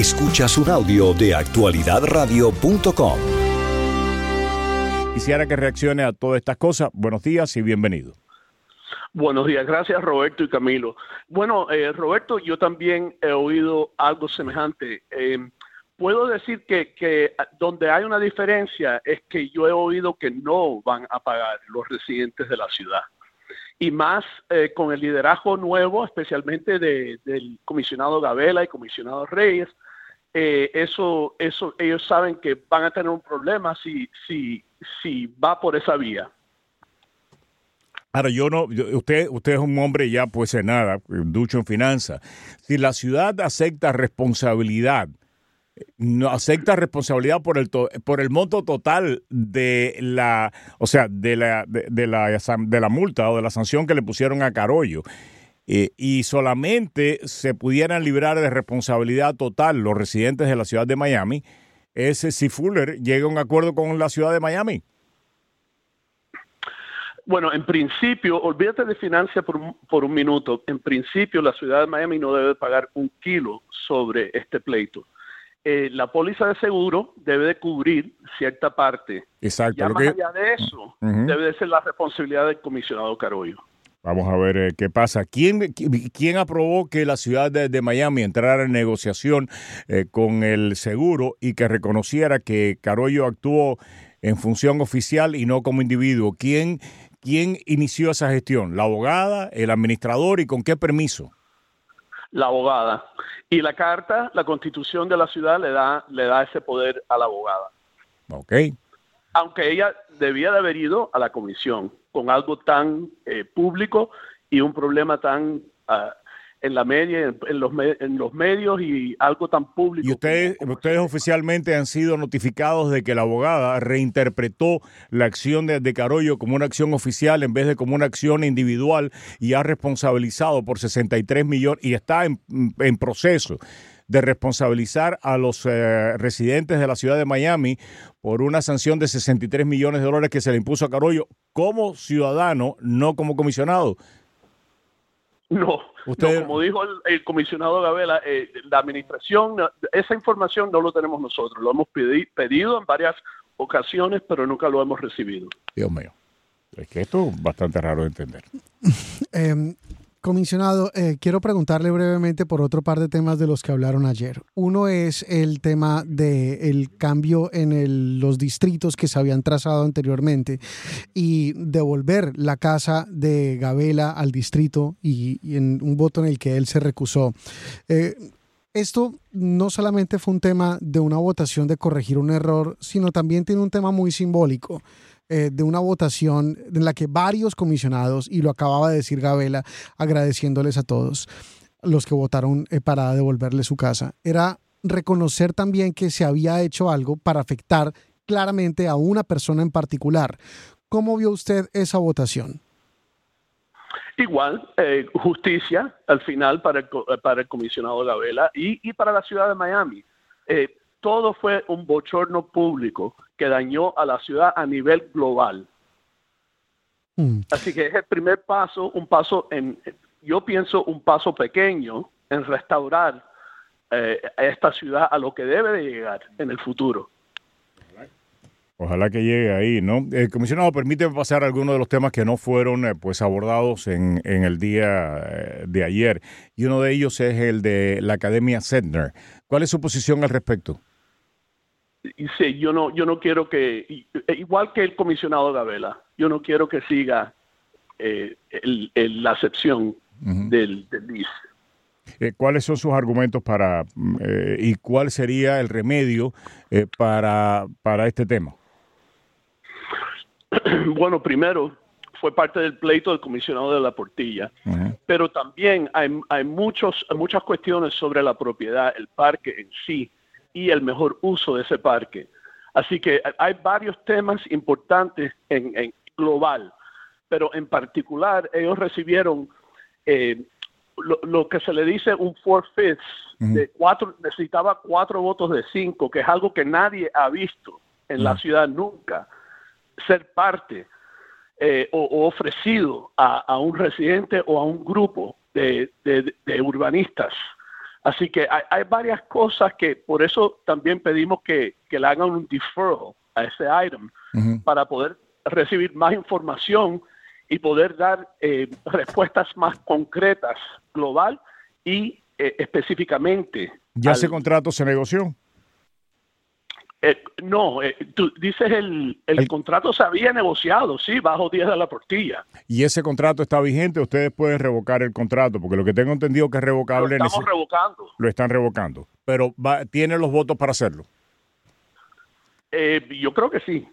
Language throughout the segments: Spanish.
Escuchas un audio de actualidadradio.com. Quisiera que reaccione a todas estas cosas. Buenos días y bienvenido. Buenos días, gracias Roberto y Camilo. Bueno, eh, Roberto, yo también he oído algo semejante. Eh, puedo decir que, que, donde hay una diferencia es que yo he oído que no van a pagar los residentes de la ciudad. Y más eh, con el liderazgo nuevo, especialmente de, del comisionado Gabela y comisionado Reyes, eh, eso, eso, ellos saben que van a tener un problema si, si, si va por esa vía. Ahora, yo no, usted, usted es un hombre ya, pues nada, ducho en finanzas. Si la ciudad acepta responsabilidad, no acepta responsabilidad por el por el monto total de la, o sea, de la de, la de la multa o de la sanción que le pusieron a Carollo. Eh, y solamente se pudieran librar de responsabilidad total los residentes de la ciudad de Miami, ese si Fuller llega a un acuerdo con la ciudad de Miami. Bueno, en principio, olvídate de financia por, por un minuto. En principio, la ciudad de Miami no debe pagar un kilo sobre este pleito. Eh, la póliza de seguro debe de cubrir cierta parte. Exacto. Ya más allá de eso, debe de ser la responsabilidad del comisionado Carollo. Vamos a ver eh, qué pasa. ¿Quién, ¿Quién aprobó que la ciudad de, Miami entrara en negociación eh, con el seguro y que reconociera que Carollo actuó en función oficial y no como individuo? ¿Quién, ¿Quién inició esa gestión? ¿La abogada, el administrador y con qué permiso? La abogada. Y la carta, la constitución de la ciudad le da, le da ese poder a la abogada. Ok. Aunque ella debía de haber ido a la comisión con algo tan eh, público y un problema tan uh, en la media, en los, en los medios y algo tan público. ¿Y ustedes, ustedes oficialmente han sido notificados de que la abogada reinterpretó la acción de, de, Carollo como una acción oficial en vez de como una acción individual y ha responsabilizado por 63 millones y está en, en proceso de responsabilizar a los eh, residentes de la ciudad de Miami por una sanción de 63 millones de dólares que se le impuso a Carollo como ciudadano, no como comisionado. No, como dijo el, comisionado Gabela, eh, la administración, esa información no lo tenemos nosotros, lo hemos pedido en varias ocasiones, pero nunca lo hemos recibido. Dios mío, es que esto es bastante raro de entender. eh, Comisionado, eh, quiero preguntarle brevemente por otro par de temas de los que hablaron ayer. Uno es el tema del cambio en los distritos que se habían trazado anteriormente y devolver la casa de Gabela al distrito y, en un voto en el que él se recusó. Eh, esto no solamente fue un tema de una votación de corregir un error, sino también tiene un tema muy simbólico. Eh, de una votación en la que varios comisionados, y lo acababa de decir Gabela, agradeciéndoles a todos los que votaron eh, para devolverle su casa, era reconocer también que se había hecho algo para afectar claramente a una persona en particular. ¿Cómo vio usted esa votación? Igual, eh, justicia al final para el, para el comisionado Gabela y, y, para la ciudad de Miami. Eh, todo fue un bochorno público que dañó a la ciudad a nivel global. Mm. Así que es el primer paso, un paso en, yo pienso un paso pequeño en restaurar eh, a esta ciudad a lo que debe de llegar en el futuro. Ojalá que llegue ahí, ¿no? Eh, comisionado, permíteme pasar algunos de los temas que no fueron eh, pues abordados en, en el día de ayer. Y uno de ellos es el de la Academia Sedner. ¿Cuál es su posición al respecto? Sí, yo no, yo no quiero que, igual que el comisionado Gabela, yo no quiero que siga eh, la acepción del, del eh, ¿Cuáles son sus argumentos para eh, y cuál sería el remedio para, para este tema? Bueno, primero fue parte del pleito del comisionado de la Portilla, pero también hay, hay muchos, muchas cuestiones sobre la propiedad, el parque en sí, y el mejor uso de ese parque. Así que hay varios temas importantes en, global, pero en particular ellos recibieron eh, lo, que se le dice un four fifths de cuatro, necesitaba cuatro votos de cinco, que es algo que nadie ha visto en la ciudad nunca, ser parte eh, o, ofrecido a, un residente o a un grupo de urbanistas Así que hay, varias cosas que por eso también pedimos que, le hagan un deferral a ese item para poder recibir más información y poder dar eh, respuestas más concretas, global y eh, específicamente. ¿Ya ese contrato se negoció? Eh, no, eh, tú dices el, el, contrato se había negociado, sí, bajo 10 de la portilla. ¿Y ese contrato está vigente? Ustedes pueden revocar el contrato, porque lo que tengo entendido que es revocable. Lo estamos revocando. Lo están revocando, pero va, ¿tiene los votos para hacerlo? Eh, yo creo que sí.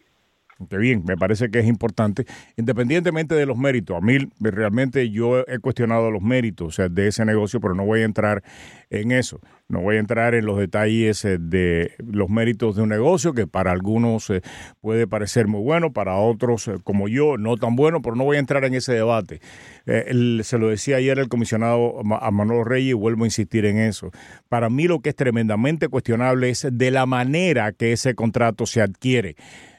Qué bien, me parece que es importante, independientemente de los méritos. A mí realmente yo he cuestionado los méritos de ese negocio, pero no voy a entrar en eso. No voy a entrar en los detalles eh, de los méritos de un negocio que para algunos eh, puede parecer muy bueno, para otros eh, como yo no tan bueno, pero no voy a entrar en ese debate. se lo decía ayer el comisionado a Manuel Reyes y vuelvo a insistir en eso. Para mí lo que es tremendamente cuestionable es de la manera que ese contrato se adquiere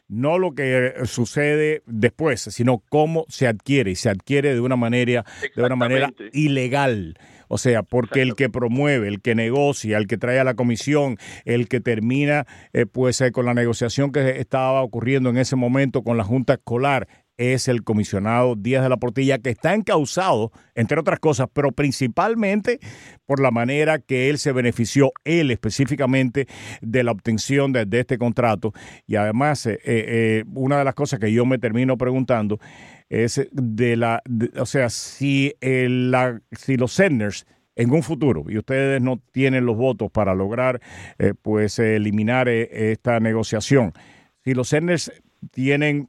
no lo que sucede después, sino cómo se adquiere y se adquiere de una manera de una manera ilegal. O sea, porque el que promueve, el que negocia, el que trae a la comisión, el que termina eh, pues eh, con la negociación que estaba ocurriendo en ese momento con la Junta Escolar, es el comisionado Díaz de la Portilla, que está encausado, entre otras cosas, pero principalmente por la manera que él se benefició, él específicamente, de la obtención de, este contrato. Y además, eh, eh, una de las cosas que yo me termino preguntando es de la, o sea, si, la, si los Senders en un futuro y ustedes no tienen los votos para lograr eh, pues eliminar esta negociación, si los Senders tienen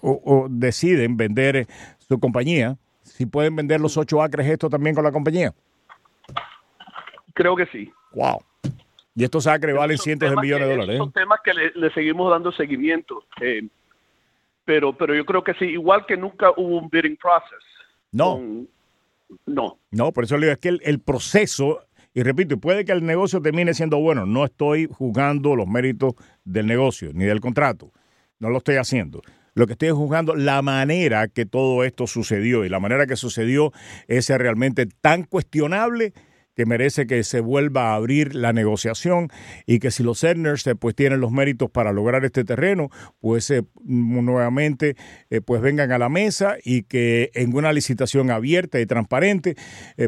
o, deciden vender eh, su compañía, si pueden vender los ocho acres esto también con la compañía. Creo que sí. Wow. Y estos acres valen cientos de millones de dólares. Son ¿eh? temas que le, seguimos dando seguimiento. Eh, pero, pero yo creo que sí, igual que nunca hubo un bidding process. No. no. No, por eso le digo, es que el, el proceso y repito, puede que el negocio termine siendo bueno. No estoy juzgando los méritos del negocio ni del contrato no lo estoy haciendo. Lo que estoy juzgando la manera que todo esto sucedió y la manera que sucedió es realmente tan cuestionable que merece que se vuelva a abrir la negociación y que si los Senners eh, pues tienen los méritos para lograr este terreno, pues eh, nuevamente eh, pues vengan a la mesa y que en una licitación abierta y transparente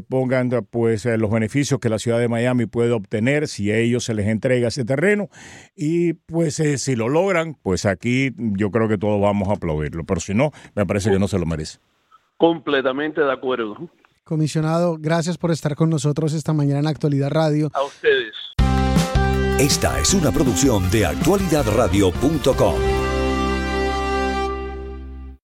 pongan pues los beneficios que la ciudad de Miami puede obtener si a ellos se les entrega ese terreno y pues si lo logran, pues aquí yo creo que todos vamos a aplaudirlo, pero si no, me parece que no se lo merece. Completamente de acuerdo. Comisionado, gracias por estar con nosotros esta mañana en Actualidad Radio. A ustedes. Esta es una producción de actualidadradio.com.